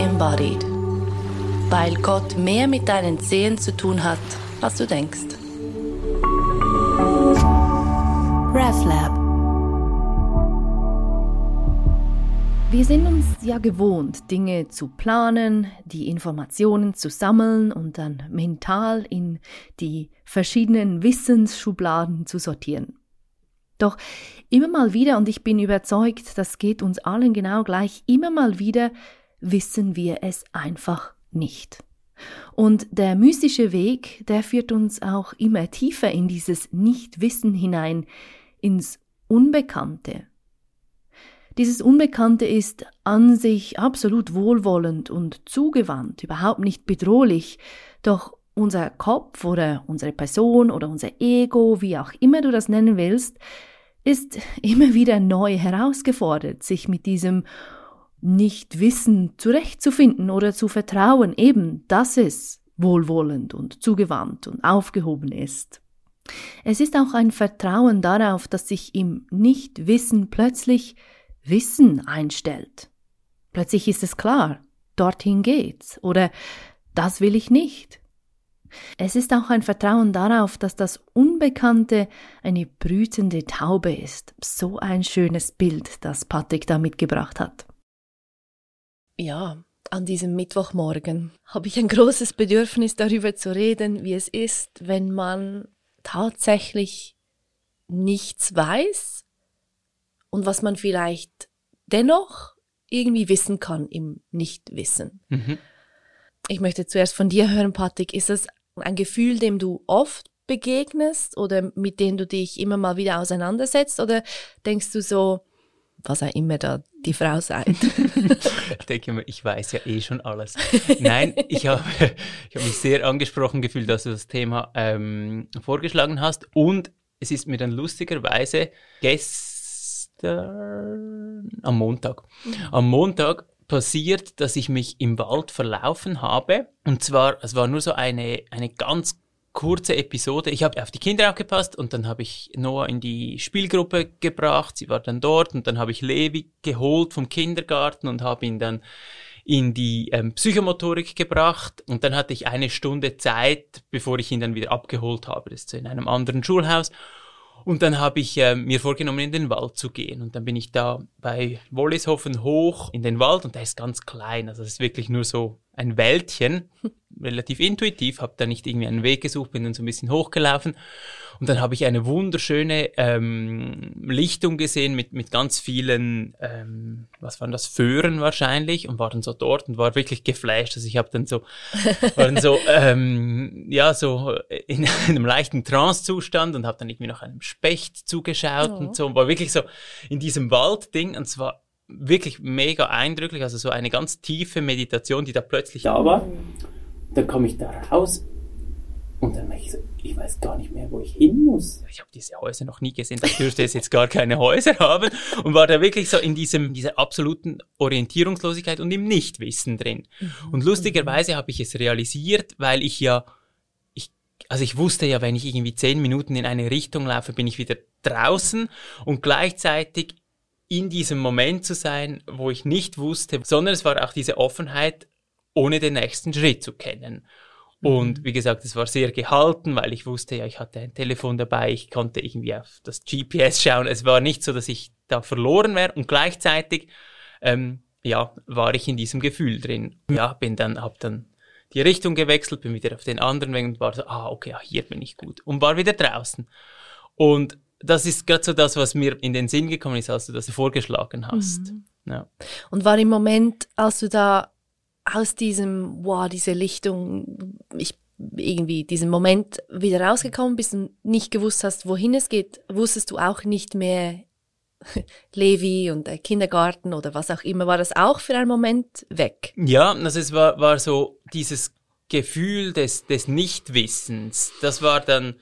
embodied. Weil Gott mehr mit deinen Zehen zu tun hat, als du denkst. RefLab Wir sind uns ja gewohnt, Dinge zu planen, die Informationen zu sammeln und dann mental in die verschiedenen Wissensschubladen zu sortieren. Doch immer mal wieder, und ich bin überzeugt, das geht uns allen genau gleich, immer mal wieder wissen wir es einfach nicht. Und der mystische Weg, der führt uns auch immer tiefer in dieses Nichtwissen hinein, ins Unbekannte, dieses Unbekannte ist an sich absolut wohlwollend und zugewandt, überhaupt nicht bedrohlich, doch unser Kopf oder unsere Person oder unser Ego, wie auch immer du das nennen willst, ist immer wieder neu herausgefordert, sich mit diesem Nichtwissen zurechtzufinden oder zu vertrauen, eben, dass es wohlwollend und zugewandt und aufgehoben ist. Es ist auch ein Vertrauen darauf, dass sich im Nichtwissen plötzlich Wissen einstellt. Plötzlich ist es klar, dorthin geht's oder das will ich nicht. Es ist auch ein Vertrauen darauf, dass das Unbekannte eine brütende Taube ist. So ein schönes Bild, das Patrick da mitgebracht hat. Ja, an diesem Mittwochmorgen habe ich ein großes Bedürfnis darüber zu reden, wie es ist, wenn man tatsächlich nichts weiß und was man vielleicht dennoch irgendwie wissen kann im Nichtwissen. Mhm. Ich möchte zuerst von dir hören, Patrick, ist es ein Gefühl, dem du oft begegnest oder mit dem du dich immer mal wieder auseinandersetzt oder denkst du so, was auch immer da die Frau sagt. ich denke mir, ich weiß ja eh schon alles. Nein, ich habe ich hab mich sehr angesprochen gefühlt, dass du das Thema ähm, vorgeschlagen hast und es ist mir dann lustigerweise gestern gestern, am Montag. Mhm. Am Montag passiert, dass ich mich im Wald verlaufen habe. Und zwar, es war nur so eine, eine ganz kurze Episode. Ich habe auf die Kinder aufgepasst und dann habe ich Noah in die Spielgruppe gebracht. Sie war dann dort und dann habe ich Levi geholt vom Kindergarten und habe ihn dann in die ähm, Psychomotorik gebracht und dann hatte ich eine Stunde Zeit, bevor ich ihn dann wieder abgeholt habe. Das ist in einem anderen Schulhaus und dann habe ich äh, mir vorgenommen, in den Wald zu gehen. Und dann bin ich da bei Wollishofen hoch in den Wald und der ist ganz klein. Also es ist wirklich nur so ein Wäldchen, relativ intuitiv, habe da nicht irgendwie einen Weg gesucht, bin dann so ein bisschen hochgelaufen und dann habe ich eine wunderschöne ähm, Lichtung gesehen mit, mit ganz vielen, ähm, was waren das, Föhren wahrscheinlich und war dann so dort und war wirklich geflasht. Also ich habe dann so, war dann so, ähm, ja, so in einem leichten Trance-Zustand und habe dann irgendwie noch einem Specht zugeschaut oh. und so und war wirklich so in diesem Waldding und zwar wirklich mega eindrücklich, also so eine ganz tiefe Meditation, die da plötzlich da war. Dann komme ich da raus und dann ich so, ich weiß gar nicht mehr, wo ich hin muss. Ich habe diese Häuser noch nie gesehen, da dürfte es jetzt gar keine Häuser haben und war da wirklich so in diesem, dieser absoluten Orientierungslosigkeit und im Nichtwissen drin. Mhm. Und lustigerweise habe ich es realisiert, weil ich ja, ich, also ich wusste ja, wenn ich irgendwie zehn Minuten in eine Richtung laufe, bin ich wieder draußen und gleichzeitig in diesem Moment zu sein, wo ich nicht wusste, sondern es war auch diese Offenheit, ohne den nächsten Schritt zu kennen. Und mhm. wie gesagt, es war sehr gehalten, weil ich wusste, ja, ich hatte ein Telefon dabei, ich konnte irgendwie auf das GPS schauen. Es war nicht so, dass ich da verloren wäre und gleichzeitig, ähm, ja, war ich in diesem Gefühl drin. Ja, bin dann, hab dann die Richtung gewechselt, bin wieder auf den anderen Weg und war so, ah, okay, ja, hier bin ich gut und war wieder draußen. Und das ist gerade so das, was mir in den Sinn gekommen ist, als du das vorgeschlagen hast. Mhm. Ja. Und war im Moment, als du da aus diesem, wow, diese Lichtung, ich irgendwie diesen Moment wieder rausgekommen bist und nicht gewusst hast, wohin es geht, wusstest du auch nicht mehr Levi und der Kindergarten oder was auch immer, war das auch für einen Moment weg? Ja, also es war, war so dieses Gefühl des, des Nichtwissens, das war dann,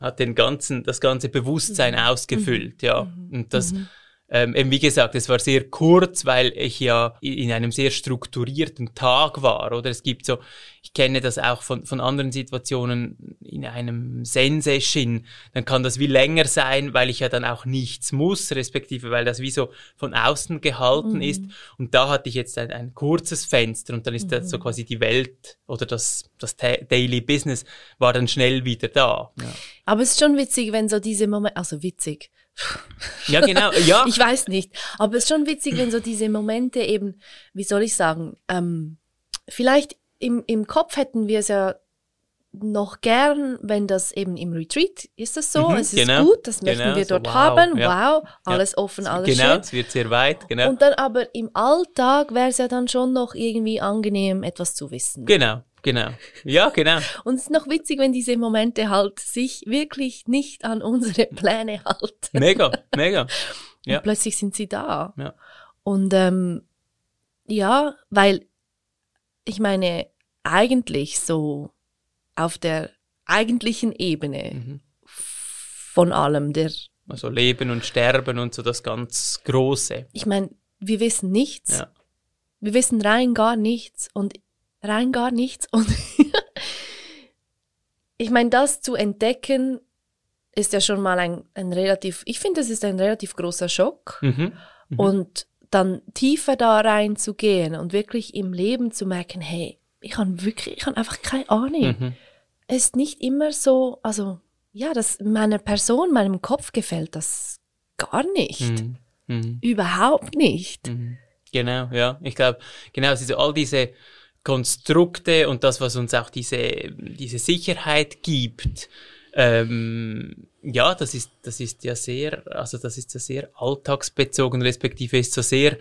hat den ganzen, das ganze Bewusstsein mhm. ausgefüllt, ja. Mhm. Und das, mhm ähm, eben wie gesagt, es war sehr kurz, weil ich ja in einem sehr strukturierten Tag war, oder? Es gibt so, ich kenne das auch von, von anderen Situationen in einem Zen-Session, dann kann das wie länger sein, weil ich ja dann auch nichts muss, respektive weil das wie so von außen gehalten mhm. ist. Und da hatte ich jetzt ein, ein kurzes Fenster und dann ist mhm. das so mhm. quasi die Welt oder das, das Daily Business war dann schnell wieder da. Ja. Aber es ist schon witzig, wenn so diese Momente, also witzig, ja, genau, ja. ich weiß nicht. Aber es ist schon witzig, wenn so diese Momente eben, wie soll ich sagen, ähm, vielleicht im, im Kopf hätten wir es ja noch gern, wenn das eben im Retreat ist das so, mhm, es ist genau, gut, das möchten genau, wir dort so, wow, haben, ja. wow, alles ja. offen, alles genau, schön. es wird sehr weit, genau. Und dann aber im Alltag wäre es ja dann schon noch irgendwie angenehm, etwas zu wissen. Genau, Genau. Ja, genau. Und es ist noch witzig, wenn diese Momente halt sich wirklich nicht an unsere Pläne halten. Mega, mega. Ja. Und plötzlich sind sie da. Ja. Und ähm, ja, weil ich meine, eigentlich so auf der eigentlichen Ebene mhm. von allem, der also Leben und Sterben und so das ganz Große. Ich meine, wir wissen nichts. Ja. Wir wissen rein gar nichts. Und rein gar nichts. Und ich meine, das zu entdecken, ist ja schon mal ein, ein relativ, ich finde, es ist ein relativ großer Schock. Mhm. Mhm. Und dann tiefer da reinzugehen und wirklich im Leben zu merken, hey, ich habe wirklich, ich habe einfach keine Ahnung. Mhm. Es ist nicht immer so, also ja, das meiner Person, meinem Kopf gefällt das gar nicht. Mhm. Mhm. Überhaupt nicht. Mhm. Genau, ja. Ich glaube, genau, also all diese Konstrukte und das, was uns auch diese, diese Sicherheit gibt, ähm, ja, das ist, das ist ja sehr, also das ist ja sehr alltagsbezogen, respektive ist so sehr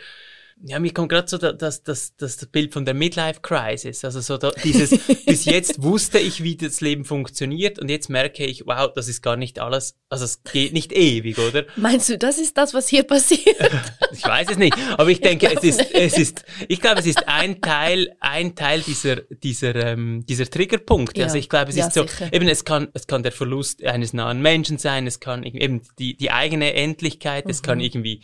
ja, mir kommt gerade so das, das, das, Bild von der Midlife Crisis. Also so da, dieses, bis jetzt wusste ich, wie das Leben funktioniert und jetzt merke ich, wow, das ist gar nicht alles, also es geht nicht ewig, oder? Meinst du, das ist das, was hier passiert? ich weiß es nicht, aber ich denke, ich es ist, es ist, ich glaube, es ist ein Teil, ein Teil dieser, dieser, ähm, dieser Triggerpunkte. Ja. Also ich glaube, es ja, ist so, sicher. eben, es kann, es kann der Verlust eines nahen Menschen sein, es kann eben die, die eigene Endlichkeit, mhm. es kann mhm. irgendwie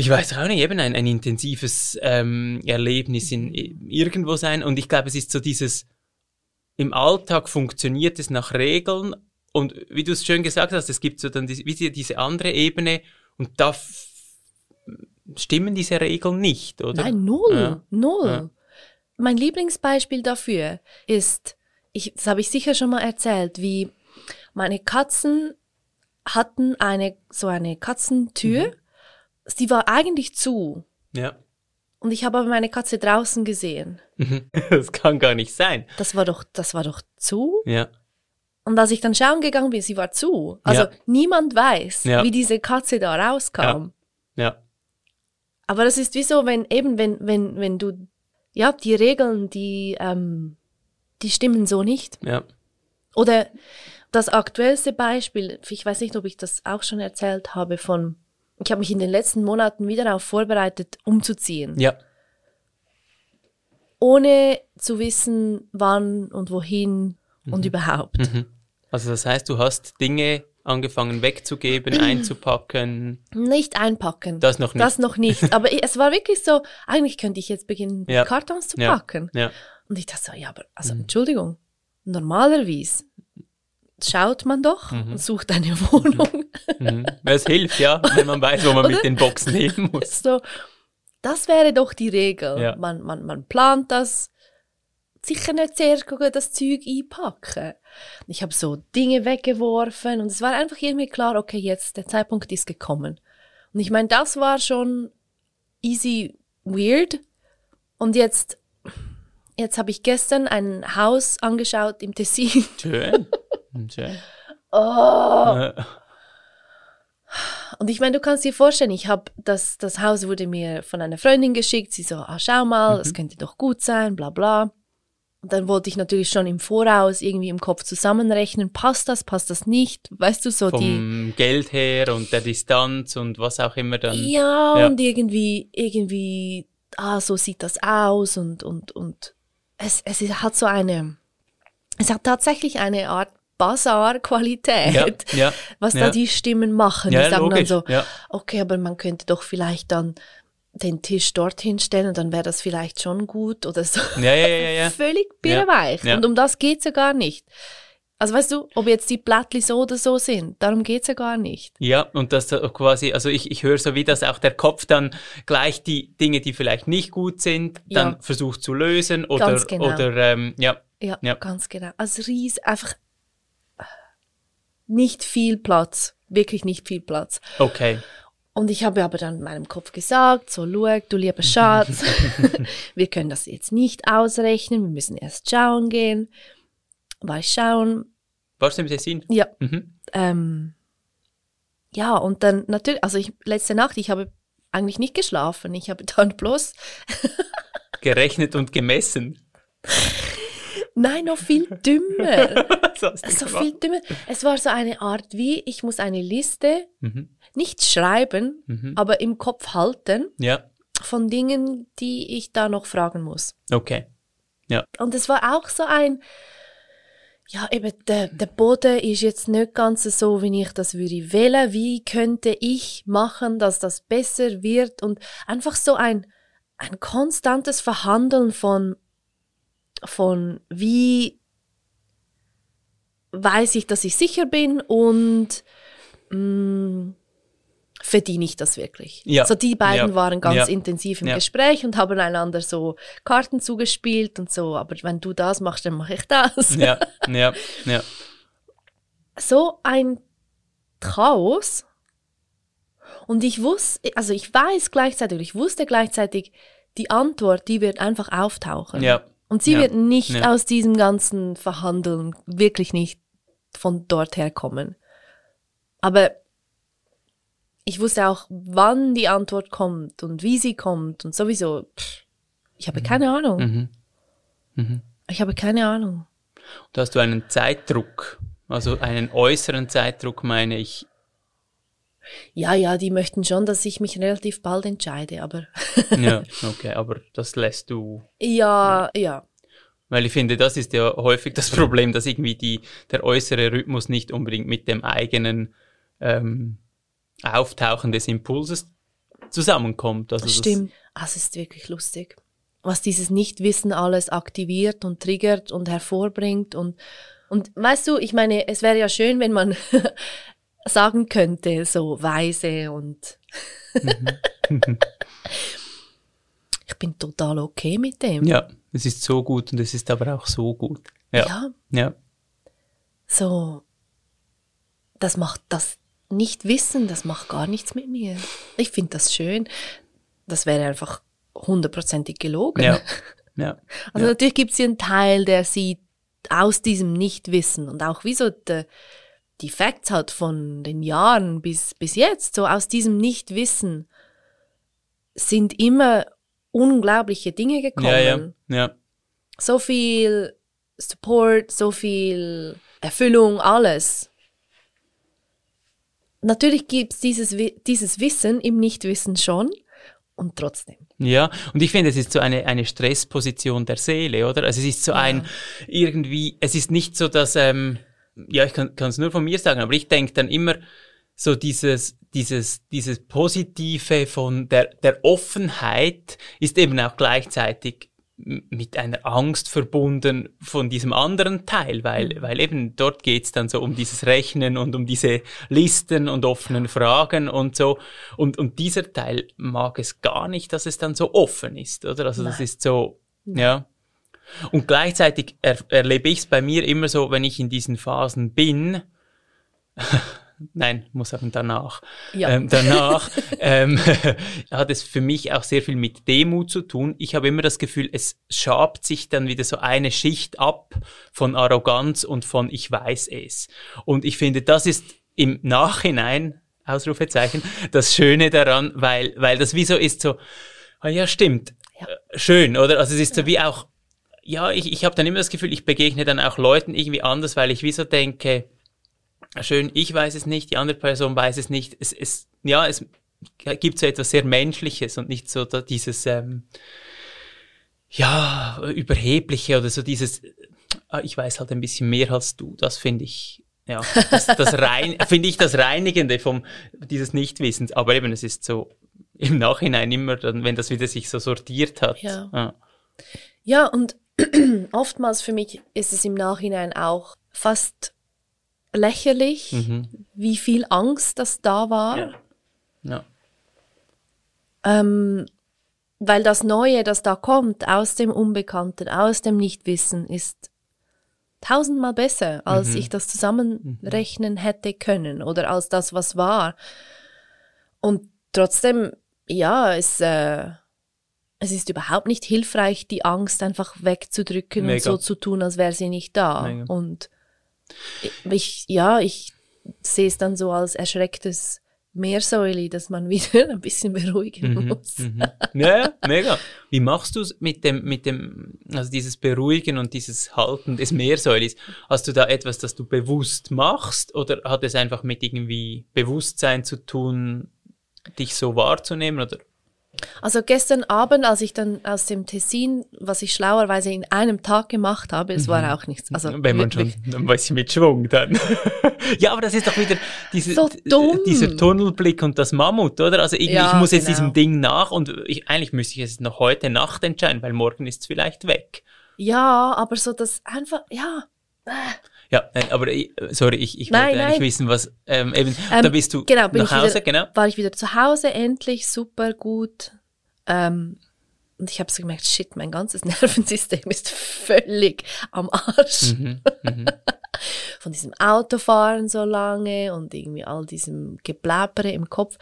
ich weiß auch nicht, eben ein, ein intensives ähm, Erlebnis in, irgendwo sein. Und ich glaube, es ist so dieses, im Alltag funktioniert es nach Regeln. Und wie du es schön gesagt hast, es gibt so dann die, wie diese andere Ebene und da stimmen diese Regeln nicht, oder? Nein, null, ja. null. Ja. Mein Lieblingsbeispiel dafür ist, ich, das habe ich sicher schon mal erzählt, wie meine Katzen hatten eine, so eine Katzentür mhm sie war eigentlich zu. Ja. Und ich habe aber meine Katze draußen gesehen. Das kann gar nicht sein. Das war doch, das war doch zu. Ja. Und als ich dann schauen gegangen bin, sie war zu. Also ja. niemand weiß, ja. wie diese Katze da rauskam. Ja. ja. Aber das ist wie so, wenn eben, wenn, wenn, wenn du, ja, die Regeln, die, ähm, die stimmen so nicht. Ja. Oder das aktuellste Beispiel, ich weiß nicht, ob ich das auch schon erzählt habe, von ich habe mich in den letzten Monaten wieder darauf vorbereitet, umzuziehen. Ja. Ohne zu wissen, wann und wohin mhm. und überhaupt. Mhm. Also das heißt, du hast Dinge angefangen wegzugeben, einzupacken. Nicht einpacken. Das noch nicht. Das noch nicht. Aber es war wirklich so, eigentlich könnte ich jetzt beginnen, ja. Kartons zu packen. Ja. ja. Und ich dachte so, ja, aber, also. Entschuldigung, normalerweise schaut man doch mhm. und sucht eine Wohnung. Mhm. Es hilft, ja, wenn man weiß, wo man mit den Boxen hin muss. So, das wäre doch die Regel. Ja. Man, man, man plant das. Sicher nicht zuerst das Zeug einpacken. Ich habe so Dinge weggeworfen und es war einfach irgendwie klar, okay, jetzt der Zeitpunkt ist gekommen. Und ich meine, das war schon easy weird. Und jetzt, jetzt habe ich gestern ein Haus angeschaut im Tessin. Schön. Schön. Oh. Und ich meine, du kannst dir vorstellen, ich habe das, das Haus wurde mir von einer Freundin geschickt. Sie so, ah, schau mal, mhm. das könnte doch gut sein, bla bla. Und dann wollte ich natürlich schon im Voraus irgendwie im Kopf zusammenrechnen, passt das, passt das nicht, weißt du, so Vom die... Geld her und der Distanz und was auch immer dann. Ja, ja, und irgendwie, irgendwie, ah, so sieht das aus und, und, und es, es hat so eine, es hat tatsächlich eine Art Basar-Qualität, Ja, ja, was ja. da die Stimmen machen. Ja, die sagen logisch, dann so, ja. okay, aber man könnte doch vielleicht dann den Tisch dorthin stellen und dann wäre das vielleicht schon gut oder so. Ja, ja, ja. Völlig birrenweich. Ja. Und um das geht's ja gar nicht. Also weißt du, ob jetzt die Plättli so oder so sind, darum geht's ja gar nicht. Ja, und das quasi, also ich, ich höre so wie, dass auch der Kopf dann gleich die Dinge, die vielleicht nicht gut sind, dann Ja. versucht zu lösen oder, Ganz genau. oder ähm, ja, Ja, Ja. ganz genau. Also ries, einfach nicht viel Platz. Wirklich nicht viel Platz. okay. Und ich habe aber dann in meinem Kopf gesagt, so, schau, du lieber Schatz, wir können das jetzt nicht ausrechnen, wir müssen erst schauen gehen. War ich schauen, Warst du im Tessin? ja, Mhm. ähm, ja, und dann natürlich, also ich, letzte Nacht, ich habe eigentlich nicht geschlafen, ich habe dann bloß, Gerechnet und gemessen. nein, noch viel dümmer, so gemacht? viel dümmer. Es war so eine Art wie, ich muss eine Liste Mhm. nicht schreiben, Mhm. aber im Kopf halten Ja, von Dingen, die ich da noch fragen muss. okay. Und es war auch so ein, ja, eben der, der Boden ist jetzt nicht ganz so, wie ich das würde wählen. Wie könnte ich machen, dass das besser wird? Und einfach so ein, ein konstantes Verhandeln von, von wie weiß ich, dass ich sicher bin und mh, verdiene ich das wirklich? Ja. So die beiden Ja. waren ganz Ja. intensiv im Ja. Gespräch und haben einander so Karten zugespielt und so, aber wenn du das machst, dann mache ich das. Ja, ja, ja. So ein Chaos. Und ich wusste, also ich weiß gleichzeitig, ich wusste gleichzeitig, die Antwort, die wird einfach auftauchen. Ja. Und sie wird nicht aus diesem ganzen Verhandeln wirklich nicht von dort herkommen. Aber ich wusste auch, wann die Antwort kommt und wie sie kommt und sowieso. Pff, ich habe keine Ahnung. Mhm. Ich habe keine Ahnung. Da hast du einen Zeitdruck, also einen äußeren Zeitdruck, meine ich. Ja, ja, die möchten schon, dass ich mich relativ bald entscheide, aber Ja, okay, aber das lässt du ja, ja. Weil ich finde, das ist ja häufig das Problem, dass irgendwie die, der äußere Rhythmus nicht unbedingt mit dem eigenen ähm, Auftauchen des Impulses zusammenkommt. Also das- Stimmt. Ah, es ist wirklich lustig. Was dieses Nichtwissen alles aktiviert und triggert und hervorbringt und, und weißt du, ich meine, es wäre ja schön, wenn man sagen könnte, so weise und ich bin total okay mit dem. Ja, es ist so gut und es ist aber auch so gut. Ja. ja Ja. so, das macht das Nichtwissen, das macht gar nichts mit mir. Ich finde das schön. Das wäre einfach hundertprozentig gelogen. Ja. ja. Also ja. natürlich gibt es hier einen Teil, der sieht aus diesem Nichtwissen und auch wie so de, die Facts halt von den Jahren bis, bis jetzt, so aus diesem Nichtwissen sind immer unglaubliche Dinge gekommen. Ja, ja. So viel Support, so viel Erfüllung, alles. Natürlich gibt es dieses, dieses Wissen im Nichtwissen schon und trotzdem. Ja, und ich finde, es ist so eine, eine Stressposition der Seele, oder? Also es ist so ein, irgendwie, es ist nicht so, dass, ähm, ja, ich kann es nur von mir sagen, aber ich denke dann immer so dieses, dieses, dieses Positive von der, der Offenheit ist eben auch gleichzeitig mit einer Angst verbunden von diesem anderen Teil, weil, weil eben dort geht's dann so um dieses Rechnen und um diese Listen und offenen Fragen und so. Und, und dieser Teil mag es gar nicht, dass es dann so offen ist, oder? Also das Nein. ist so, ja. Und gleichzeitig er, erlebe ich es bei mir immer so, wenn ich in diesen Phasen bin, Nein, muss sagen danach. Ja. Ähm, danach ähm, hat es für mich auch sehr viel mit Demut zu tun. Ich habe immer das Gefühl, es schabt sich dann wieder so eine Schicht ab von Arroganz und von ich weiß es. Und ich finde, das ist im Nachhinein, Ausrufezeichen, das Schöne daran, weil, weil das wie so ist so, ah ja, stimmt, Ja. Äh, schön, oder? Also es ist so wie auch, ja, ich, ich habe dann immer das Gefühl, ich begegne dann auch Leuten irgendwie anders, weil ich wie so denke, schön, ich weiß es nicht, die andere Person weiß es nicht. Es, es, ja, es gibt so etwas sehr Menschliches und nicht so dieses, ähm, ja, überhebliche oder so dieses, ah, ich weiß halt ein bisschen mehr als du. Das finde ich, ja, das, das rein, finde ich das Reinigende vom, dieses Nichtwissens. Aber eben, es ist so im Nachhinein immer dann, wenn das wieder sich so sortiert hat. Ja. Ah. Ja, und oftmals für mich ist es im Nachhinein auch fast lächerlich, Mhm. wie viel Angst das da war. Ja. Ja. Ähm, weil das Neue, das da kommt aus dem Unbekannten, aus dem Nichtwissen, ist tausendmal besser, als Mhm. ich das zusammenrechnen hätte können oder als das, was war. Und trotzdem, ja, es, äh, es ist überhaupt nicht hilfreich, die Angst einfach wegzudrücken und Mega. so zu tun, als wäre sie nicht da. Mega. Und ich, ja, ich sehe es dann so als erschrecktes Meersäuli, dass man wieder ein bisschen beruhigen Mhm, muss. mhm. Ja, ja, mega. Wie machst du es mit dem, mit dem, also dieses Beruhigen und dieses Halten des Meersäulis? Hast du da etwas, das du bewusst machst oder hat es einfach mit irgendwie Bewusstsein zu tun, dich so wahrzunehmen oder? Also gestern Abend, als ich dann aus dem Tessin, was ich schlauerweise in einem Tag gemacht habe, es war auch nichts. Also Mhm. Wenn man schon wirklich. ein bisschen mit Schwung dann. ja, aber das ist doch wieder diese, So dumm. dieser Tunnelblick und das Mammut, oder? Also irgendwie, Ja, ich muss jetzt genau. diesem Ding nach und ich, eigentlich müsste ich es noch heute Nacht entscheiden, weil morgen ist es vielleicht weg. Ja, aber so das einfach, ja. Ja, nein, aber ich, sorry, ich, ich Nein, wollte eigentlich nein. wissen, was ähm, eben, Ähm, da bist du genau, nach ich Hause, wieder, genau. war ich wieder zu Hause, endlich, super gut. Ähm, und ich habe so gemerkt, shit, mein ganzes Nervensystem ist völlig am Arsch. Mhm, mhm. Von diesem Autofahren so lange und irgendwie all diesem Gebläpere im Kopf.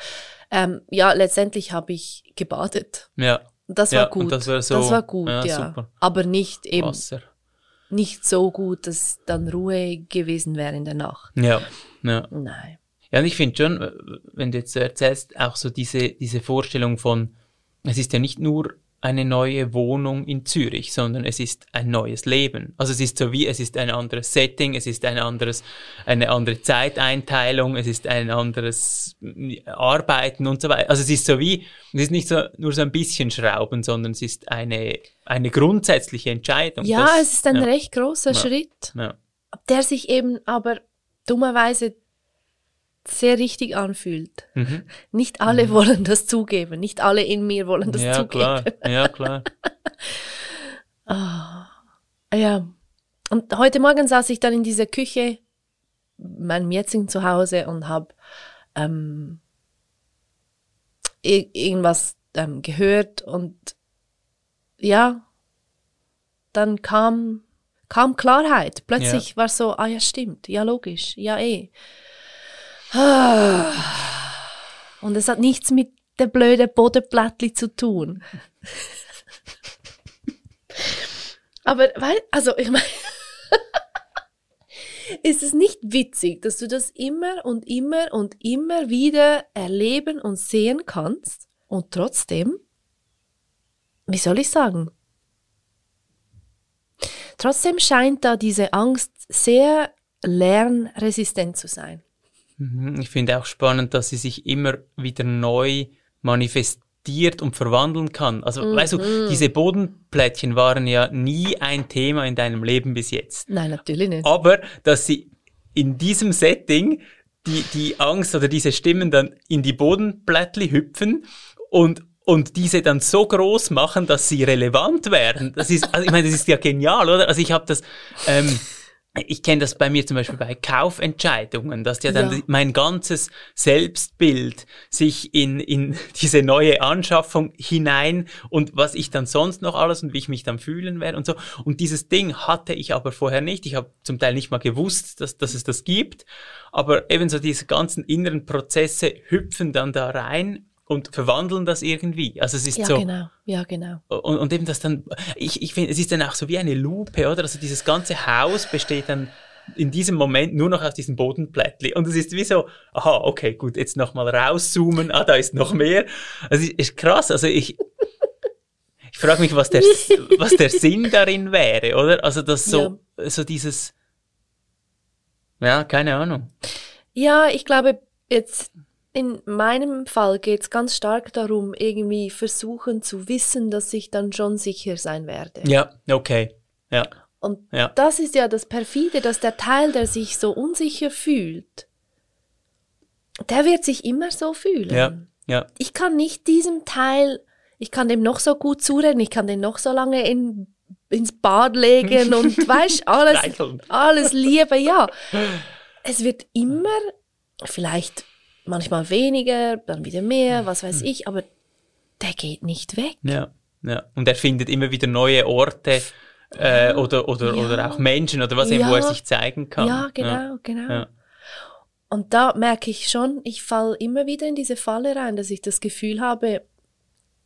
Ähm, ja, letztendlich habe ich gebadet. Ja, Das war gut. das war so- war gut, ja, ja. super. Aber nicht eben, Wasser. Nicht so gut, dass dann Ruhe gewesen wäre in der Nacht. Ja, ja. Nein. Ja, und ich finde schon, wenn du jetzt so erzählst, auch so diese, diese Vorstellung von, es ist ja nicht nur eine neue Wohnung in Zürich, sondern es ist ein neues Leben. Also es ist so wie, es ist ein anderes Setting, es ist ein anderes, eine andere Zeiteinteilung, es ist ein anderes Arbeiten und so weiter. Also es ist so wie, es ist nicht so, nur so ein bisschen Schrauben, sondern es ist eine, eine grundsätzliche Entscheidung. Ja, Das- es ist ein ja, recht großer Ja. Schritt, Ja. der sich eben aber dummerweise sehr richtig anfühlt. Mhm. Nicht alle wollen das zugeben, nicht alle in mir wollen das ja, zugeben. klar. Ja, klar. Ja. Und heute Morgen saß ich dann in dieser Küche, meinem jetzigen Zuhause, und habe ähm, ir- irgendwas ähm, gehört und ja, dann kam, kam Klarheit. Plötzlich war so, ah ja, stimmt, ja, logisch, ja, eh. Und es hat nichts mit der blöde Bodenplattli zu tun. Aber, weil, also, ich meine, ist es nicht witzig, dass du das immer und immer und immer wieder erleben und sehen kannst und trotzdem, wie soll ich sagen, trotzdem scheint da diese Angst sehr lernresistent zu sein. Mhm, Ich finde auch spannend, dass sie sich immer wieder neu manifestiert und verwandeln kann. Also, weißt Mhm. du, diese Bodenplättchen waren ja nie ein Thema in deinem Leben bis jetzt. Nein, natürlich nicht. Aber, dass sie in diesem Setting die, die Angst oder diese Stimmen dann in die Bodenplättli hüpfen und und diese dann so groß machen, dass sie relevant werden. Das ist, also ich meine, das ist ja genial, oder? Also ich habe das, ähm, ich kenne das bei mir zum Beispiel bei Kaufentscheidungen, dass ja dann Ja. mein ganzes Selbstbild sich in, in diese neue Anschaffung hinein und was ich dann sonst noch alles und wie ich mich dann fühlen werde und so. Und dieses Ding hatte ich aber vorher nicht. Ich habe zum Teil nicht mal gewusst, dass, dass es das gibt. Aber ebenso diese ganzen inneren Prozesse hüpfen dann da rein und verwandeln das irgendwie. Also es ist Ja, so. genau. Ja, genau. Und, und eben das dann, ich, ich finde, es ist dann auch so wie eine Lupe, oder? Also dieses ganze Haus besteht dann in diesem Moment nur noch aus diesem Bodenplättli. Und es ist wie so, aha, okay, gut, jetzt nochmal rauszoomen, ah, da ist noch mehr. Also es ist krass, also ich, ich frage mich, was der, was der Sinn darin wäre, oder? Also das so, so dieses, ja, keine Ahnung. Ja, ich glaube, jetzt in meinem Fall geht es ganz stark darum, irgendwie versuchen zu wissen, dass ich dann schon sicher sein werde. Ja, okay, ja. Und Ja. das ist ja das Perfide, dass der Teil, der sich so unsicher fühlt, der wird sich immer so fühlen. Ja, ja, Ich kann nicht diesem Teil, ich kann dem noch so gut zureden, ich kann den noch so lange in, ins Bad legen und weißt, alles, alles Liebe, ja. Es wird immer, vielleicht manchmal weniger, dann wieder mehr, was weiß ich, aber der geht nicht weg. ja, ja. Und er findet immer wieder neue Orte äh, oder, oder, Ja. oder auch Menschen oder was eben, wo er Ja. sich zeigen kann. Ja, genau, genau. Ja. Und da merke ich schon, ich falle immer wieder in diese Falle rein, dass ich das Gefühl habe,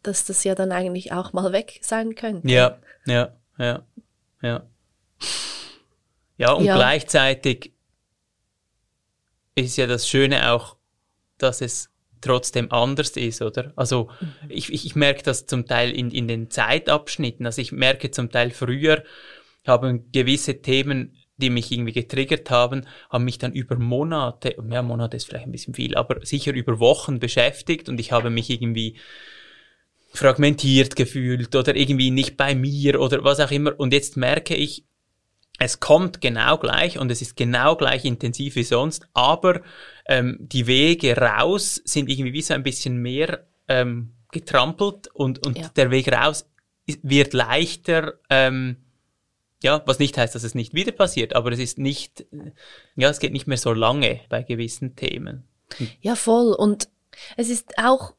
dass das ja dann eigentlich auch mal weg sein könnte. Ja, ja, ja, ja. Ja, und Ja. gleichzeitig ist ja das Schöne auch, dass es trotzdem anders ist, oder? Also ich, ich, ich merke das zum Teil in, in den Zeitabschnitten. Also ich merke zum Teil früher haben gewisse Themen, die mich irgendwie getriggert haben, haben mich dann über Monate, ja, Monate ist vielleicht ein bisschen viel, aber sicher über Wochen beschäftigt und ich habe mich irgendwie fragmentiert gefühlt oder irgendwie nicht bei mir oder was auch immer. Und jetzt merke ich, es kommt genau gleich und es ist genau gleich intensiv wie sonst, aber ähm, die Wege raus sind irgendwie wie so ein bisschen mehr ähm, getrampelt und, und Ja. der Weg raus wird leichter. Ähm, ja, was nicht heißt, dass es nicht wieder passiert, aber es ist nicht, ja, es geht nicht mehr so lange bei gewissen Themen. Ja, voll. Und es ist auch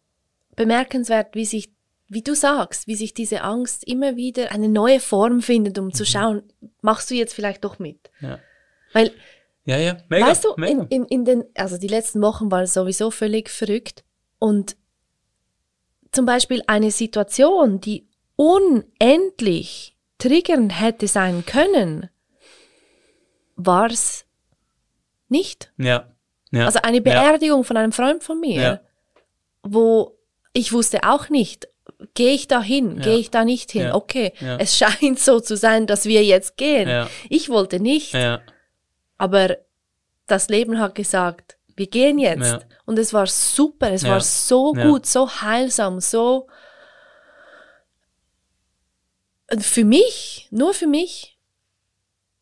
bemerkenswert, wie sich, wie du sagst, wie sich diese Angst immer wieder eine neue Form findet, um zu schauen, machst du jetzt vielleicht doch mit? Ja, Weil, ja, ja mega. weißt du, mega. in, in, in den, also die letzten Wochen waren sowieso völlig verrückt. Und zum Beispiel eine Situation, die unendlich triggernd hätte sein können, war's nicht. ja, ja. Also eine ja. Beerdigung von einem Freund von mir, Ja. wo ich wusste auch nicht, gehe ich da hin, Ja. gehe ich da nicht hin. Ja. Okay, Ja. es scheint so zu sein, dass wir jetzt gehen. Ich wollte nicht, aber das Leben hat gesagt, wir gehen jetzt. Und es war super, es war so gut, so heilsam, so Und für mich, nur für mich.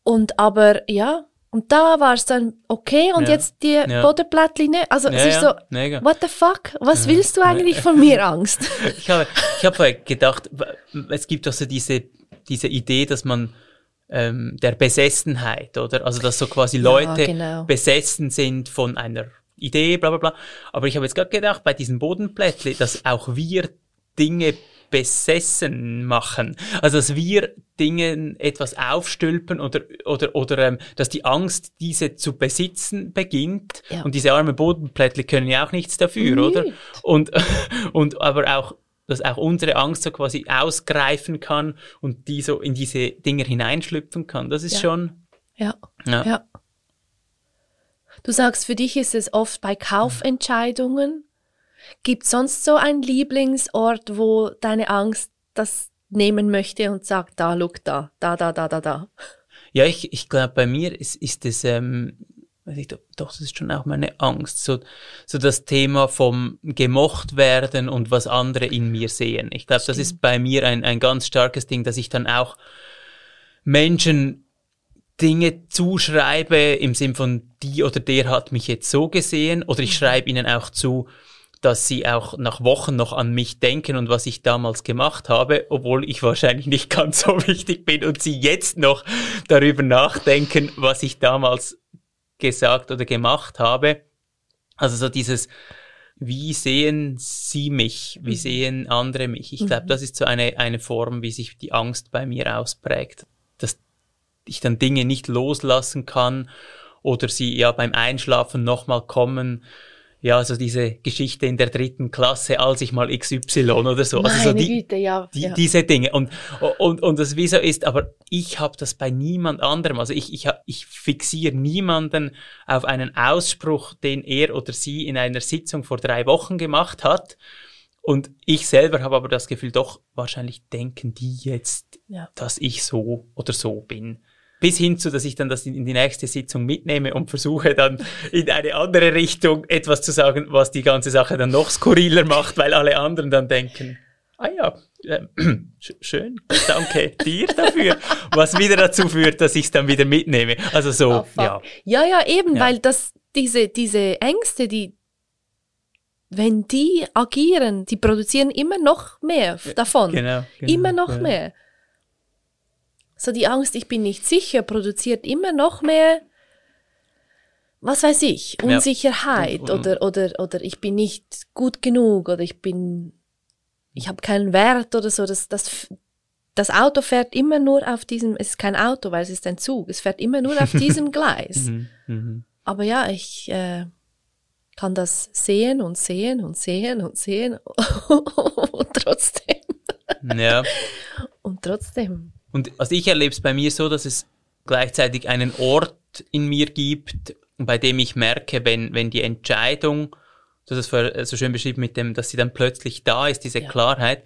Und aber ja, und da war es dann okay und Ja. jetzt die Ja. Bodenplättchen? Also es Ja, ist ja, so, mega. what the fuck? Was willst du eigentlich von mir, Angst? Ich habe, ich vorher gedacht, es gibt doch so diese, diese Idee, dass man ähm, der Besessenheit, oder? Also, dass so quasi Leute genau. besessen sind von einer Idee, bla bla bla. Aber ich habe jetzt gerade gedacht, bei diesen Bodenplättchen, dass auch wir Dinge besessen machen. Also, dass wir Dingen etwas aufstülpen oder, oder, oder ähm, dass die Angst, diese zu besitzen, beginnt. Ja. Und diese armen Bodenplättchen können ja auch nichts dafür, oder? Nicht. Und, und aber auch, dass auch unsere Angst so quasi ausgreifen kann und die so in diese Dinge hineinschlüpfen kann. Das ist Ja. schon, Ja, ja. ja. Du sagst, für dich ist es oft bei Kaufentscheidungen. Gibt sonst so einen Lieblingsort, wo deine Angst das nehmen möchte und sagt, da, look, da, da, da, da, da, da. Ja, ich, ich glaube, bei mir ist, ist es, ähm, weiß ich, doch, doch, das ist schon auch meine Angst, so, so das Thema vom gemocht werden und was andere in mir sehen. Ich glaube, das ist bei mir ein, ein ganz starkes Ding, dass ich dann auch Menschen Dinge zuschreibe im Sinn von die oder der hat mich jetzt so gesehen oder ich schreibe ihnen auch zu, dass sie auch nach Wochen noch an mich denken und was ich damals gemacht habe, obwohl ich wahrscheinlich nicht ganz so wichtig bin und sie jetzt noch darüber nachdenken, was ich damals gesagt oder gemacht habe. Also so dieses, wie sehen sie mich, wie sehen andere mich? Ich glaube, das ist so eine, eine Form, wie sich die Angst bei mir ausprägt, dass ich dann Dinge nicht loslassen kann oder sie ja beim Einschlafen nochmal kommen. Ja, also diese Geschichte in der dritten Klasse, als ich mal XY oder so. also so Meine die, Güte, ja. die, ja. diese Dinge und und und das wie so ist, aber ich habe das bei niemand anderem. Also ich ich ich fixiere niemanden auf einen Ausspruch, den er oder sie in einer Sitzung vor drei Wochen gemacht hat. Und ich selber habe aber das Gefühl, doch wahrscheinlich denken die jetzt, Ja. dass ich so oder so bin. Bis hin zu, dass ich dann das in die nächste Sitzung mitnehme und versuche dann in eine andere Richtung etwas zu sagen, was die ganze Sache dann noch skurriler macht, weil alle anderen dann denken, ah ja, äh, schön, danke dir dafür, was wieder dazu führt, dass ich es dann wieder mitnehme. Also so, Oh, ja. Ja, ja, eben, Ja. weil das, diese, diese Ängste, die, wenn die agieren, die produzieren immer noch mehr davon. Genau, genau, immer noch ja. mehr. So die Angst, ich bin nicht sicher, produziert immer noch mehr, was weiß ich, Ja. Unsicherheit und- oder, oder, oder ich bin nicht gut genug oder ich bin, ich habe keinen Wert oder so. Das, das, das Auto fährt immer nur auf diesem, es ist kein Auto, weil es ist ein Zug, es fährt immer nur auf diesem Gleis. Mhm, mhm. Aber ja, ich äh, kann das sehen und sehen und sehen und sehen und trotzdem Ja. und trotzdem. Und also ich erlebe es bei mir so, dass es gleichzeitig einen Ort in mir gibt, bei dem ich merke, wenn, wenn die Entscheidung, du hast es vorher so schön beschrieben mit dem, dass sie dann plötzlich da ist, diese Ja. Klarheit,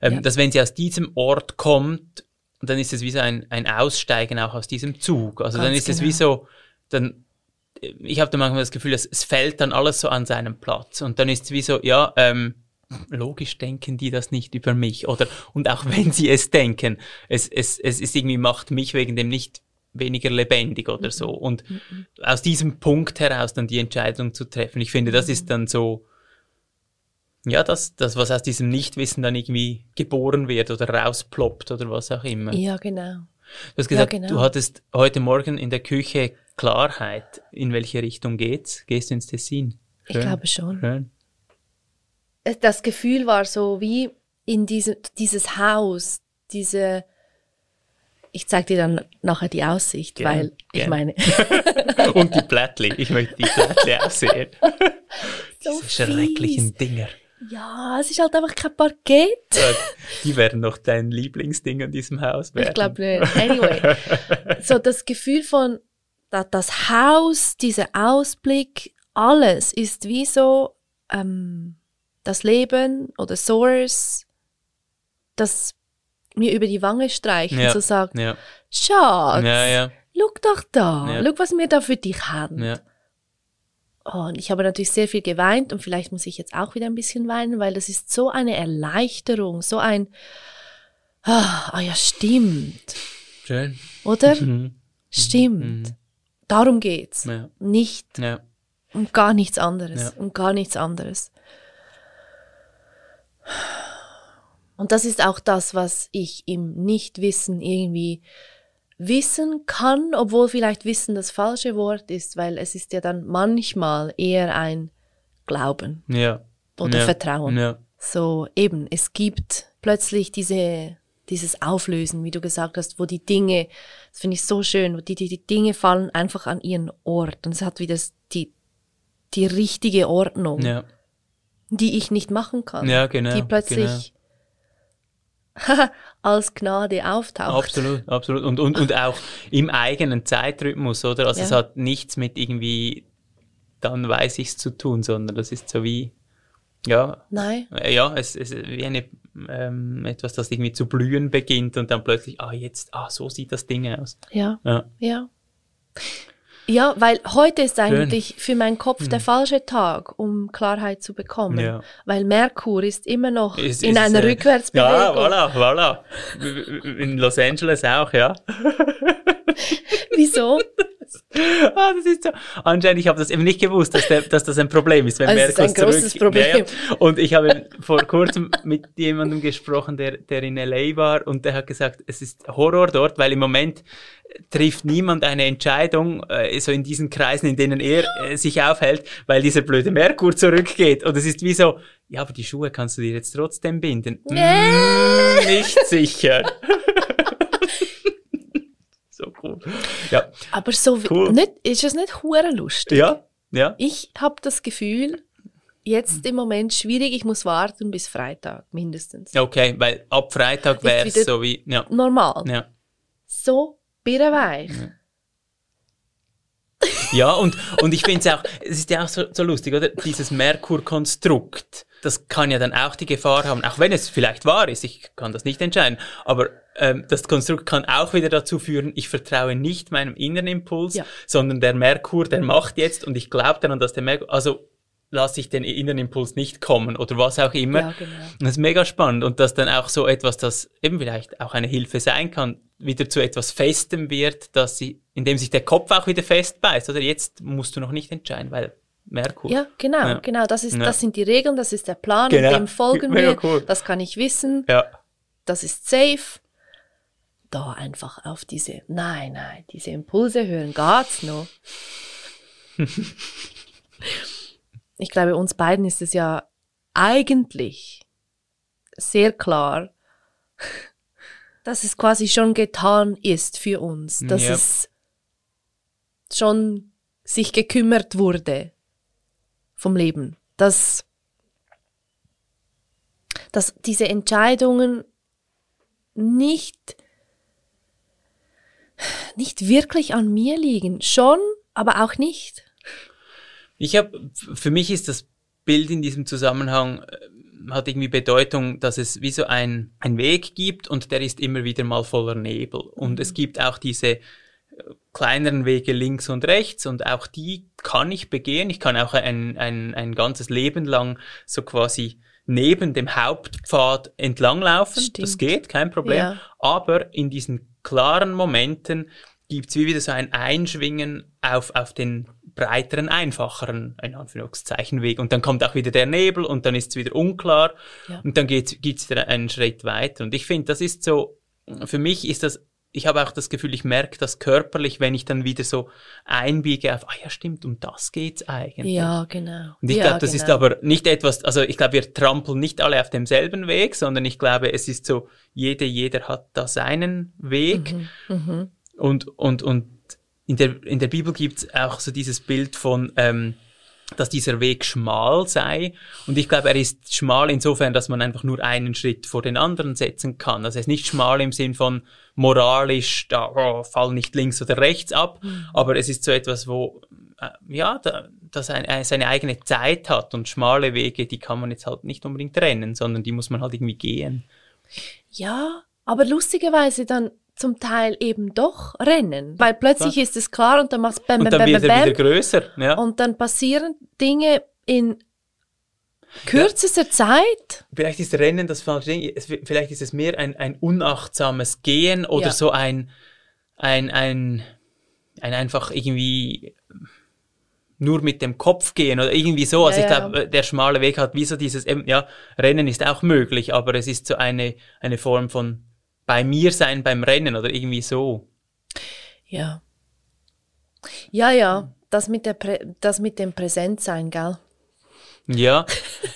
ähm, Ja. dass wenn sie aus diesem Ort kommt, dann ist es wie so ein, ein Aussteigen auch aus diesem Zug. Also dann Ganz ist es genau. wie so, dann, ich habe dann manchmal das Gefühl, es, es fällt dann alles so an seinen Platz. Und dann ist es wie so, ja, ähm, logisch denken die das nicht über mich. Oder, und auch wenn sie es denken, es, es, es ist irgendwie macht mich wegen dem nicht weniger lebendig oder so. Und aus diesem Punkt heraus dann die Entscheidung zu treffen. Ich finde, das ist dann so, ja, das, das, was aus diesem Nichtwissen dann irgendwie geboren wird oder rausploppt oder was auch immer. Ja, genau. Du hast gesagt, genau. du hattest heute Morgen in der Küche Klarheit. In welche Richtung geht's? Gehst du ins Tessin? Ich glaube schon. Schön. Das Gefühl war so wie in diese, dieses Haus, diese, ich zeig dir dann nachher die Aussicht, Gern, weil ich gern. meine, Und die Plättli. Ich möchte die Plättli auch sehen. so Diese schrecklichen Dinger. Ja, es ist halt einfach kein Parkett. Die werden noch dein Lieblingsding an diesem Haus werden. Ich glaube nicht. Anyway, so das Gefühl von da, das Haus, dieser Ausblick, alles ist wie so ähm, das Leben oder Source, das mir über die Wange streicht Ja, und so sagt, Ja, Schatz, ja, ja. doch da, Ja. schau, was wir da für dich haben. ja. Oh, und ich habe natürlich sehr viel geweint und vielleicht muss ich jetzt auch wieder ein bisschen weinen, weil das ist so eine Erleichterung, so ein, ah, ah ja, stimmt, Schön. oder? Mhm. Stimmt. Darum geht's. Ja. Nicht Ja. um gar nichts anderes. Ja. Um gar nichts anderes. Und das ist auch das, was ich im Nichtwissen irgendwie wissen kann, obwohl vielleicht Wissen das falsche Wort ist, weil es ist ja dann manchmal eher ein Glauben Ja. oder ja. Vertrauen. Ja. So eben, es gibt plötzlich diese, dieses Auflösen, wie du gesagt hast, wo die Dinge, das finde ich so schön, wo die, die, die Dinge fallen einfach an ihren Ort und es hat wieder die, die richtige Ordnung, Ja. Die ich nicht machen kann, Ja, genau, die plötzlich als Gnade auftaucht. Absolut, absolut. Und, und, und auch im eigenen Zeitrhythmus, oder? Also Ja. es hat nichts mit irgendwie, dann weiß ich's zu tun, sondern das ist so wie, ja, Nein, ja, es es ist wie eine, ähm, etwas, das irgendwie zu blühen beginnt und dann plötzlich, ah, jetzt, ah, so sieht das Ding aus. ja, Ja, ja. Ja, weil heute ist eigentlich für meinen Kopf der falsche Tag, um Klarheit zu bekommen. Ja. Weil Merkur ist immer noch Es in ist, einer äh, Rückwärtsbewegung. Ja, voilà, voilà. In Los Angeles auch, ja. Wieso? Ah, das ist so. Anscheinend, ich habe das eben nicht gewusst, dass, der, dass das ein Problem ist, wenn Also es ist ein großes zurück. Problem. Ja. Und ich habe vor kurzem mit jemandem gesprochen, der, der in LA war und der hat gesagt, es ist Horror dort, weil im Moment trifft niemand eine Entscheidung, äh, so in diesen Kreisen, in denen er äh, sich aufhält, weil dieser blöde Merkur zurückgeht. Und es ist wie so, ja, aber die Schuhe kannst du dir jetzt trotzdem binden. Mm, nicht sicher. Ja, Aber so Cool. nicht, ist es nicht hure lustig? ja, ja. Ich habe das Gefühl, jetzt im Moment schwierig, ich muss warten bis Freitag mindestens. Okay, weil ab Freitag wäre es so wie, ja, Normal. ja. So birrenweich. Ja, und, und ich finde es auch, es ist ja auch so, so lustig, oder? Dieses Merkur-Konstrukt, das kann ja dann auch die Gefahr haben, auch wenn es vielleicht wahr ist, ich kann das nicht entscheiden, aber ähm, das Konstrukt kann auch wieder dazu führen, ich vertraue nicht meinem inneren Impuls, Ja. sondern der Merkur, der macht jetzt und ich glaube daran, dass der Merkur, also lasse ich den inneren Impuls nicht kommen oder was auch immer. Ja, genau. Das ist mega spannend und dass dann auch so etwas, das eben vielleicht auch eine Hilfe sein kann, wieder zu etwas Festem wird, dass sie, indem sich der Kopf auch wieder festbeißt. Oder jetzt musst du noch nicht entscheiden, weil Merkur. Ja, genau, Ja. genau. Das, ist, Ja. das sind die Regeln, das ist der Plan, Genau. dem folgen Mega wir. cool. Das kann ich wissen, Ja. das ist safe. Da einfach auf diese, nein, nein, diese Impulse hören geht's noch. ich glaube, uns beiden ist es ja eigentlich sehr klar, dass es quasi schon getan ist für uns, dass Ja. es schon sich gekümmert wurde vom Leben, dass, dass diese Entscheidungen nicht, nicht wirklich an mir liegen. Schon, aber auch nicht. Ich habe, für mich ist das Bild in diesem Zusammenhang, äh, hat irgendwie Bedeutung, dass es wie so ein, ein Weg gibt und der ist immer wieder mal voller Nebel. Und es gibt auch diese äh, kleineren Wege links und rechts und auch die kann ich begehen. Ich kann auch ein, ein, ein ganzes Leben lang so quasi neben dem Hauptpfad entlanglaufen. Stimmt. Das geht, kein Problem. Ja. Aber in diesen klaren Momenten gibt's wie wieder so ein Einschwingen auf, auf den breiteren, einfacheren, in Anführungszeichen, Weg. Und dann kommt auch wieder der Nebel und dann ist's wieder unklar. Ja. Und dann geht's, geht's wieder einen Schritt weiter. Und ich finde, das ist so, für mich ist das, ich habe auch das Gefühl, ich merke das körperlich, wenn ich dann wieder so einbiege auf, ah ja, stimmt, um das geht's eigentlich. Ja, genau. Und ich ja, glaube, das ist genau. aber nicht etwas, also ich glaube, wir trampeln nicht alle auf demselben Weg, sondern ich glaube, es ist so, jeder, jeder hat da seinen Weg. Mhm. Und, und, und in der, in der Bibel gibt's auch so dieses Bild von, ähm, dass dieser Weg schmal sei. Und ich glaube, er ist schmal insofern, dass man einfach nur einen Schritt vor den anderen setzen kann. Also er ist nicht schmal im Sinn von moralisch, da oh, fall nicht links oder rechts ab, aber es ist so etwas, wo äh, ja, da, das ein, äh, seine eigene Zeit hat und schmale Wege, die kann man jetzt halt nicht unbedingt trennen, sondern die muss man halt irgendwie gehen. Ja, aber lustigerweise dann zum Teil eben doch rennen. Weil plötzlich ist es klar und dann machst du bam, Und bam, dann bam, wird bam, er bam. wieder größer. Ja. Und dann passieren Dinge in kürzester Zeit. Vielleicht ist Rennen das falsche Ding. Es, vielleicht ist es mehr ein, ein unachtsames Gehen oder Ja. so ein, ein, ein, ein einfach irgendwie nur mit dem Kopf gehen oder irgendwie so. Also Ja, ich ja. glaube, der schmale Weg hat wie so dieses, ja, Rennen ist auch möglich, aber es ist so eine, eine Form von bei mir sein beim Rennen oder irgendwie so. Ja. Ja, ja, das mit, der Prä das mit dem Präsentsein, gell? Ja.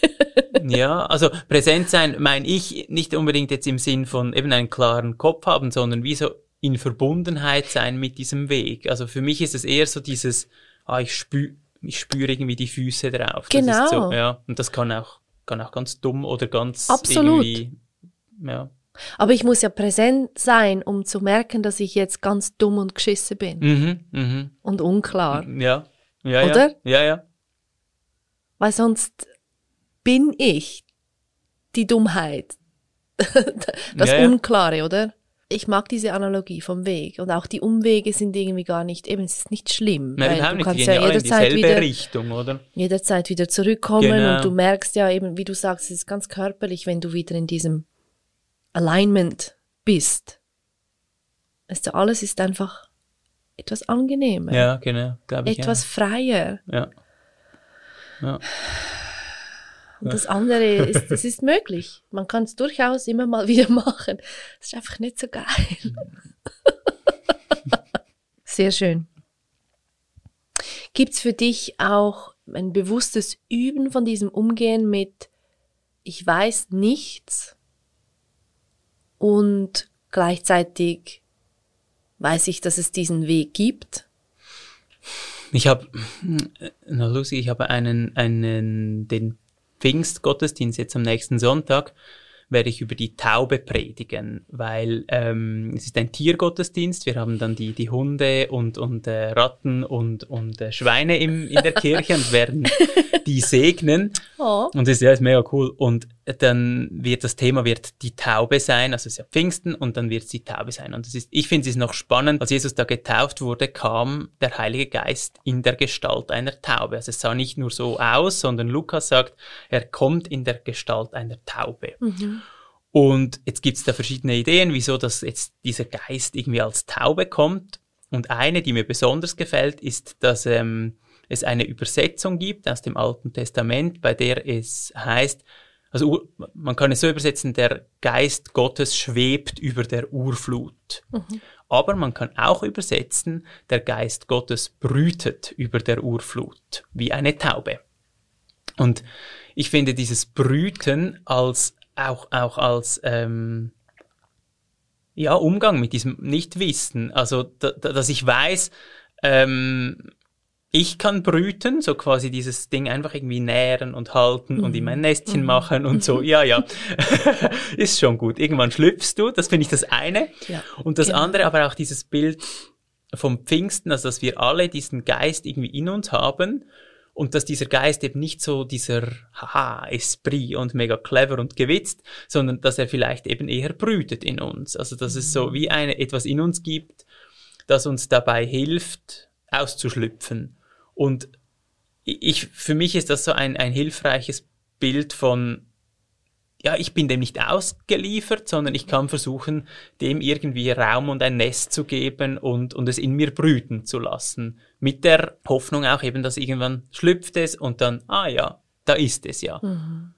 ja, also präsent sein meine ich nicht unbedingt jetzt im Sinn von eben einen klaren Kopf haben, sondern wie so in Verbundenheit sein mit diesem Weg. Also für mich ist es eher so dieses, ah, ich spüre ich spüre irgendwie die Füße drauf. Das Genau. ist so, ja, und das kann auch, kann auch ganz dumm oder ganz Absolut. irgendwie, ja. Aber ich muss ja präsent sein, um zu merken, dass ich jetzt ganz dumm und geschissen bin Mhm, mhm. und unklar. Ja. Ja, Oder? ja. Ja, ja. Weil sonst bin ich die Dummheit. das Ja, ja. Unklare, oder? Ich mag diese Analogie vom Weg. Und auch die Umwege sind irgendwie gar nicht, eben, es ist nicht schlimm. Nein, weil du kannst ja ja jederzeit wieder, Richtung, oder? jederzeit wieder zurückkommen Genau. und du merkst ja eben, wie du sagst, es ist ganz körperlich, wenn du wieder in diesem Alignment bist. Weißt du, alles ist einfach etwas angenehmer, Ja, genau, glaube ich. etwas freier. ja. Ja. Und das andere ist, es ist möglich. Man kann es durchaus immer mal wieder machen. Es ist einfach nicht so geil. Sehr schön. Gibt es für dich auch ein bewusstes Üben von diesem Umgehen mit ich weiß nichts und gleichzeitig weiß ich, dass es diesen Weg gibt? Ich habe, na Lucy, ich habe einen, einen, den Pfingstgottesdienst jetzt am nächsten Sonntag, werde ich über die Taube predigen, weil ähm, es ist ein Tiergottesdienst. Wir haben dann die, die Hunde und, und äh, Ratten und, und äh, Schweine im, in der Kirche und werden die segnen. Oh. Und das ist ja ist mega cool. Und dann wird das Thema wird die Taube sein, also es ist ja Pfingsten und dann wird es die Taube sein. Und das ist, ich finde es noch spannend, als Jesus da getauft wurde, kam der Heilige Geist in der Gestalt einer Taube. Also es sah nicht nur so aus, sondern Lukas sagt, er kommt in der Gestalt einer Taube. Mhm. Und jetzt gibt es da verschiedene Ideen, wieso das jetzt dieser Geist irgendwie als Taube kommt. Und eine, die mir besonders gefällt, ist, dass ähm, es eine Übersetzung gibt aus dem Alten Testament, bei der es heißt, also man kann es so übersetzen, der Geist Gottes schwebt über der Urflut. Mhm. Aber man kann auch übersetzen, der Geist Gottes brütet über der Urflut, wie eine Taube. Und ich finde dieses Brüten als auch, auch als ähm, ja, Umgang mit diesem Nichtwissen. Also, da, da, dass ich weiß, ähm, ich kann brüten, so quasi dieses Ding einfach irgendwie nähren und halten mhm. und in mein. Nestchen mhm. machen und so. Ja, ja, ist schon gut. Irgendwann schlüpfst du, das finde ich das eine. Ja, und das genau. andere, aber auch dieses Bild vom Pfingsten, also dass wir alle diesen Geist irgendwie in uns haben und dass dieser Geist eben nicht so dieser haha Esprit und mega clever und gewitzt, sondern dass er vielleicht eben eher brütet in uns. Also dass es so mhm. wie eine etwas in uns gibt, das uns dabei hilft auszuschlüpfen. Und ich, für mich ist das so ein, ein hilfreiches Bild von, ja, ich bin dem nicht ausgeliefert, sondern ich kann versuchen, dem irgendwie Raum und ein Nest zu geben und, und es in mir brüten zu lassen. Mit der Hoffnung auch eben, dass irgendwann schlüpft es und dann, ah ja, da ist es ja. Mhm.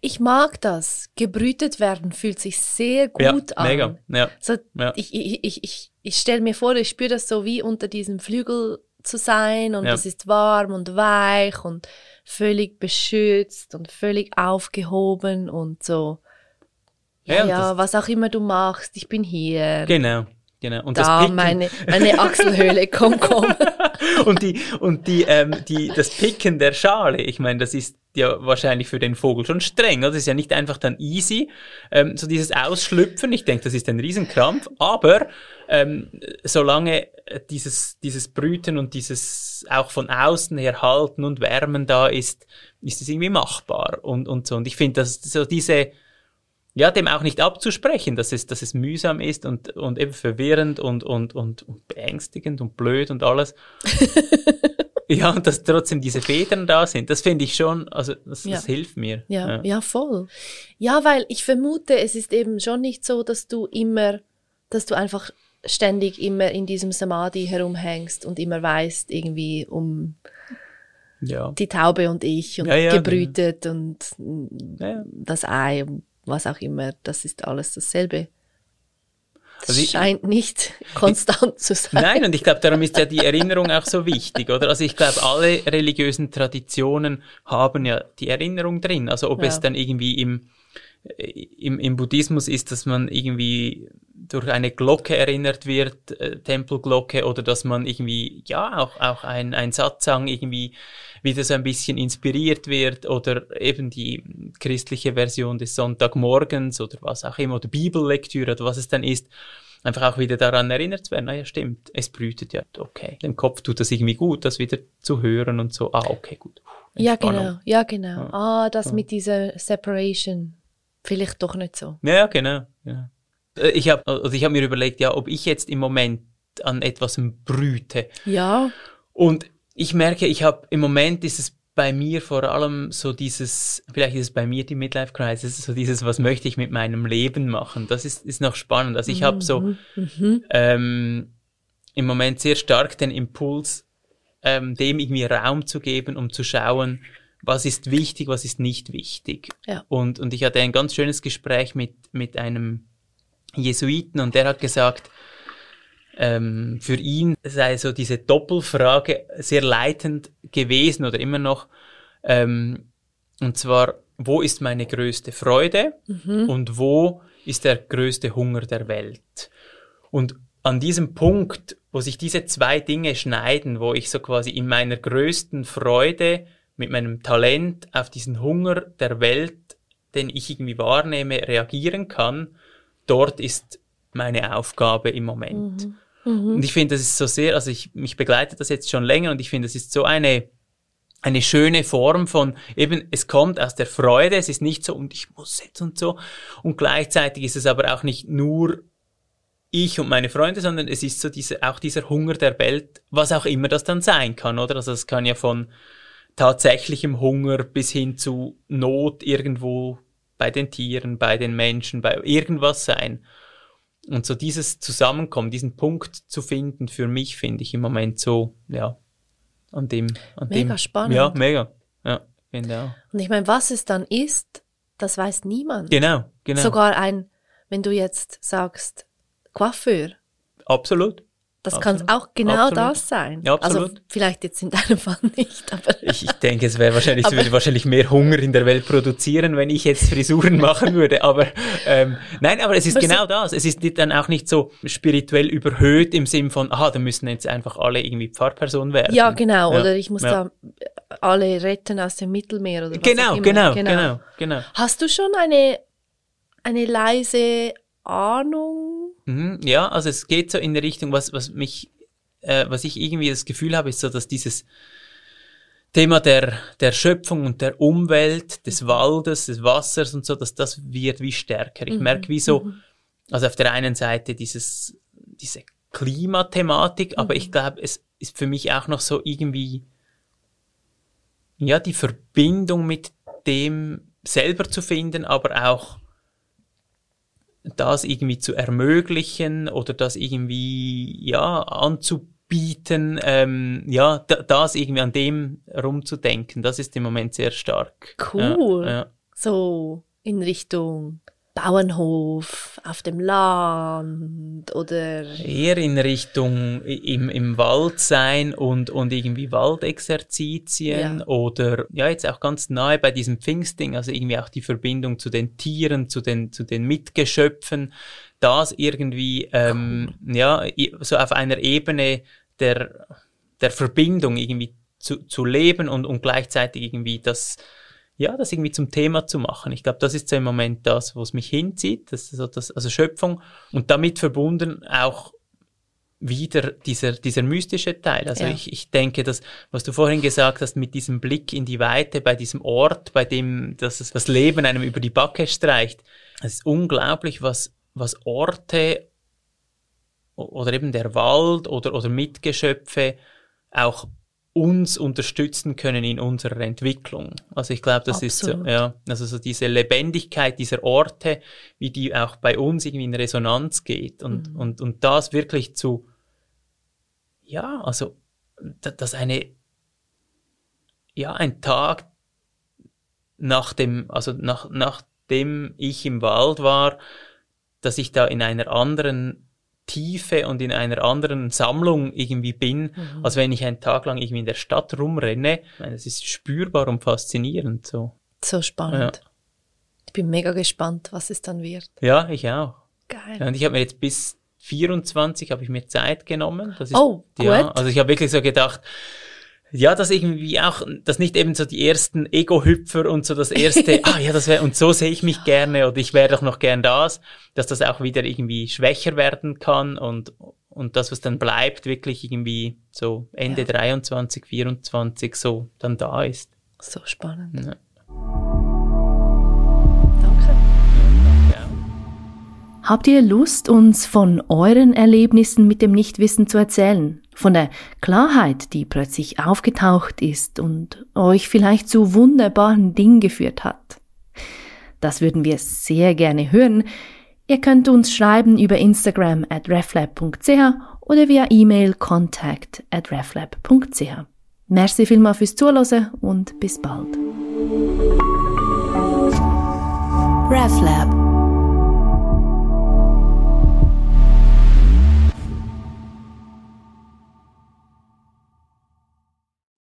Ich mag das. Gebrütet werden fühlt sich sehr gut ja, an. Mega. Ja, so, ja. Ich, ich, ich, ich, ich stelle mir vor, ich spüre das so wie unter diesem Flügel zu sein und ja. es ist warm und weich und völlig beschützt und völlig aufgehoben und so. Ja, ja was auch immer du machst, ich bin hier. Genau. Genau. Und da, das meine, meine Achselhöhle, komm, komm. und die, und die, ähm, die, das Picken der Schale, ich meine, das ist ja wahrscheinlich für den Vogel schon streng. Das ist ja nicht einfach dann easy, ähm, so dieses Ausschlüpfen. Ich denke, das ist ein Riesenkrampf. Aber ähm, solange dieses, dieses Brüten und dieses auch von außen her halten und wärmen da ist, ist es irgendwie machbar und, und so. Und ich finde, dass so diese, ja, dem auch nicht abzusprechen, dass es, dass es mühsam ist und, und eben verwirrend und, und, und, und beängstigend und blöd und alles. ja, und dass trotzdem diese Federn da sind, das finde ich schon, also das, ja. das hilft mir. Ja, ja, ja, voll. Ja, weil ich vermute, es ist eben schon nicht so, dass du immer, dass du einfach ständig immer in diesem Samadhi herumhängst und immer weißt irgendwie um ja. die Taube und ich und ja, ja, gebrütet und das Ei und was auch immer, das ist alles dasselbe. Das also ich, scheint nicht konstant ich, zu sein. Nein, und ich glaube, darum ist ja die Erinnerung auch so wichtig, oder? Also ich glaube, alle religiösen Traditionen haben ja die Erinnerung drin. Also ob ja. es dann irgendwie im, im, im Buddhismus ist, dass man irgendwie durch eine Glocke erinnert wird, äh, Tempelglocke, oder dass man irgendwie, ja, auch, auch ein, ein Satzang irgendwie wieder so ein bisschen inspiriert wird oder eben die christliche Version des Sonntagmorgens oder was auch immer oder Bibellektüre oder was es dann ist, einfach auch wieder daran erinnert zu werden, naja, stimmt, es brütet ja, okay. Dem Kopf tut das irgendwie gut, das wieder zu hören und so, ah, okay, gut. Ja, genau, ja, genau. Ja. Ah, das ja. mit dieser Separation, vielleicht doch nicht so. Ja, genau, ja. Äh, ich habe also ich hab mir überlegt, ja, ob ich jetzt im Moment an etwas brüte. Ja. Und ich merke, ich habe im Moment ist es bei mir vor allem so dieses, vielleicht ist es bei mir die Midlife Crisis, so dieses, was möchte ich mit meinem Leben machen? Das ist, ist noch spannend. Also ich habe so mhm. mhm. ähm, im Moment sehr stark den Impuls, ähm, dem irgendwie Raum zu geben, um zu schauen, was ist wichtig, was ist nicht wichtig. Ja. Und, und ich hatte ein ganz schönes Gespräch mit, mit einem Jesuiten und der hat gesagt, ähm, für ihn sei so diese Doppelfrage sehr leitend gewesen oder immer noch. Ähm, und zwar, wo ist meine größte Freude mhm. und wo ist der größte Hunger der Welt? Und an diesem Punkt, wo sich diese zwei Dinge schneiden, wo ich so quasi in meiner größten Freude mit meinem Talent auf diesen Hunger der Welt, den ich irgendwie wahrnehme, reagieren kann, dort ist meine Aufgabe im Moment. Mhm. Mhm. Und ich finde, das ist so sehr, also ich, mich begleitet das jetzt schon länger und ich finde, das ist so eine eine schöne Form von eben, es kommt aus der Freude, es ist nicht so und ich muss jetzt und so. Und gleichzeitig ist es aber auch nicht nur ich und meine Freunde, sondern es ist so diese, auch dieser Hunger der Welt, was auch immer das dann sein kann, oder? Also es kann ja von tatsächlichem Hunger bis hin zu Not irgendwo bei den Tieren, bei den Menschen, bei irgendwas sein. Und so dieses Zusammenkommen, diesen Punkt zu finden, für mich finde ich im Moment so, ja, an dem, an Mega dem. spannend. Ja, mega. Ja, auch. Und ich meine, was es dann ist, das weiß niemand. Genau, genau. Sogar ein, wenn du jetzt sagst, Coiffeur, Absolut. Das Absolut. kann auch genau Absolut. das sein. Ja, absolut. Also vielleicht jetzt in deinem Fall nicht, aber Ich, ich denke, es wäre wahrscheinlich, es würde wahrscheinlich mehr Hunger in der Welt produzieren, wenn ich jetzt Frisuren machen würde. Aber ähm, nein, aber es ist genau das. Es ist dann auch nicht so spirituell überhöht im Sinn von, aha, da müssen jetzt einfach alle irgendwie Pfarrperson werden. ja, genau. Ja, Oder ich muss ja. da alle retten aus dem Mittelmeer oder was Genau, immer. genau, genau, genau. Hast du schon eine, eine leise Ahnung? Mhm, ja, also es geht so in die Richtung, was, was mich, äh, was ich irgendwie das Gefühl habe, ist so, dass dieses Thema der, der Schöpfung und der Umwelt, des Waldes, des Wassers und so, dass das wird wie stärker. Ich merke wie so, also auf der einen Seite dieses, diese Klimathematik, aber ich glaube, es ist für mich auch noch so irgendwie, ja, die Verbindung mit dem selber zu finden, aber auch das irgendwie zu ermöglichen oder das irgendwie ja anzubieten, ähm, ja, da, das irgendwie an dem rumzudenken, das ist im Moment sehr stark. Cool. Ja, ja. So in Richtung Bauernhof, auf dem Land oder Eher in Richtung im, im Wald sein und, und irgendwie Waldexerzitien Ja. oder ja, jetzt auch ganz nahe bei diesem Pfingstding, also irgendwie auch die Verbindung zu den Tieren, zu den, zu den Mitgeschöpfen, das irgendwie, ähm, ja, i- so auf einer Ebene der, der Verbindung irgendwie zu, zu leben und, und gleichzeitig irgendwie das, ja, das irgendwie zum Thema zu machen. Ich glaube, das ist so im Moment das, was mich hinzieht, das so das, also Schöpfung und damit verbunden auch wieder dieser, dieser mystische Teil. Also Ja. ich, ich denke, dass, was du vorhin gesagt hast, mit diesem Blick in die Weite, bei diesem Ort, bei dem dass es das Leben einem über die Backe streicht, es ist unglaublich, was, was Orte oder eben der Wald oder, oder Mitgeschöpfe auch uns unterstützen können in unserer Entwicklung. Also ich glaube, das ist so, Absolut. ja, also so diese Lebendigkeit dieser Orte, wie die auch bei uns irgendwie in Resonanz geht und, und, und das wirklich zu, ja, also, da- dass eine, ja, ein Tag nach dem, also nach, nachdem ich im Wald war, dass ich da in einer anderen Tiefe und in einer anderen Sammlung irgendwie bin, als wenn ich einen Tag lang irgendwie in der Stadt rumrenne. Ich meine, Es ist spürbar und faszinierend so. so spannend. Ich bin mega gespannt, was es dann wird. Ja, ich auch. Geil. Ja, und ich habe mir jetzt bis 24 habe ich mir Zeit genommen. Das ist, Oh, ja, gut. also ich habe wirklich so gedacht, ja, dass irgendwie auch, dass nicht eben so die ersten Ego-Hüpfer und so das erste, ah ja, das wäre, und so sehe ich mich gerne oder ich wäre doch noch gern das, dass das auch wieder irgendwie schwächer werden kann und, und das, was dann bleibt, wirklich irgendwie so Ende 23, 24 so dann da ist. So spannend. Ja. Danke. Ja. Habt ihr Lust, uns von euren Erlebnissen mit dem Nichtwissen zu erzählen? Von der Klarheit, die plötzlich aufgetaucht ist und euch vielleicht zu wunderbaren Dingen geführt hat? Das würden wir sehr gerne hören. Ihr könnt uns schreiben über Instagram at reflab.ch oder via E-Mail contact at reflab.ch. Merci vielmals fürs Zuhören und bis bald. RefLab